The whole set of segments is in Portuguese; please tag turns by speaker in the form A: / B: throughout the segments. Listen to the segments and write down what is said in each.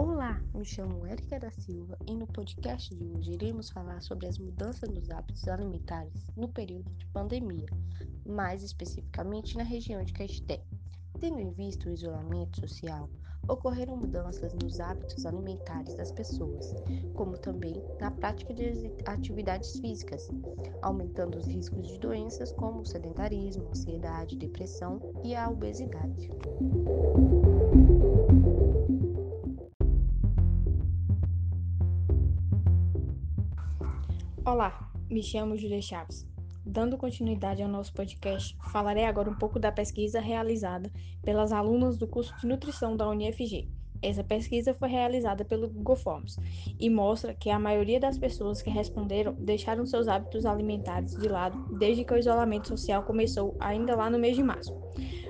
A: Olá, me chamo Érica da Silva e no podcast de hoje iremos falar sobre as mudanças nos hábitos alimentares no período de pandemia, mais especificamente na região de Caeté. Tendo em vista o isolamento social, ocorreram mudanças nos hábitos alimentares das pessoas, como também na prática de atividades físicas, aumentando os riscos de doenças como o sedentarismo, ansiedade, depressão e a obesidade.
B: Olá, me chamo Julia Chaves. Dando continuidade ao nosso podcast, falarei agora um pouco da pesquisa realizada pelas alunas do curso de nutrição da UniFG. Essa pesquisa foi realizada pelo Google Forms e mostra que a maioria das pessoas que responderam deixaram seus hábitos alimentares de lado desde que o isolamento social começou ainda lá no mês de março.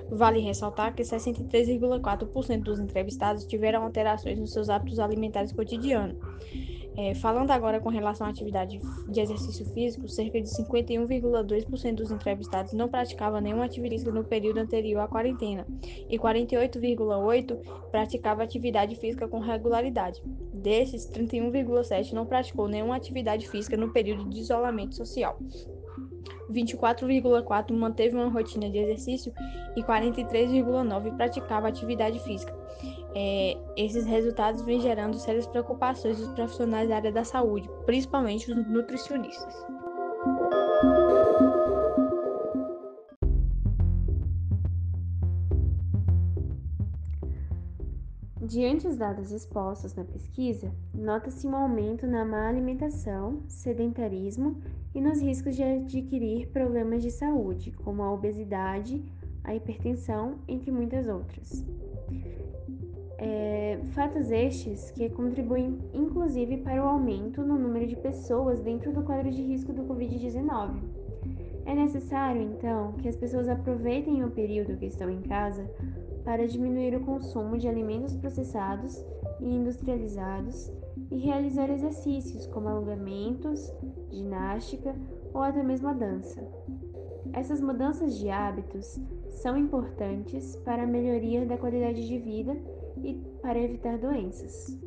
B: Vale ressaltar que 63,4% dos entrevistados tiveram alterações nos seus hábitos alimentares cotidianos é, falando agora com relação à atividade de exercício físico, cerca de 51,2% dos entrevistados não praticava nenhuma atividade física no período anterior à quarentena e 48,8% praticava atividade física com regularidade. Desses, 31,7% não praticou nenhuma atividade física no período de isolamento social. 24,4% manteve uma rotina de exercício e 43,9% praticava atividade física é, esses resultados vêm gerando sérias preocupações dos profissionais da área da saúde, principalmente os nutricionistas.
C: Diante dos dados expostos na pesquisa, nota-se um aumento na má alimentação, sedentarismo e nos riscos de adquirir problemas de saúde, como a obesidade, a hipertensão, entre muitas outras. É, fatos estes que contribuem inclusive para o aumento no número de pessoas dentro do quadro de risco do Covid-19. É necessário, então, que as pessoas aproveitem o período que estão em casa para diminuir o consumo de alimentos processados e industrializados e realizar exercícios como alongamentos, ginástica ou até mesmo a dança. Essas mudanças de hábitos são importantes para a melhoria da qualidade de vida e para evitar doenças.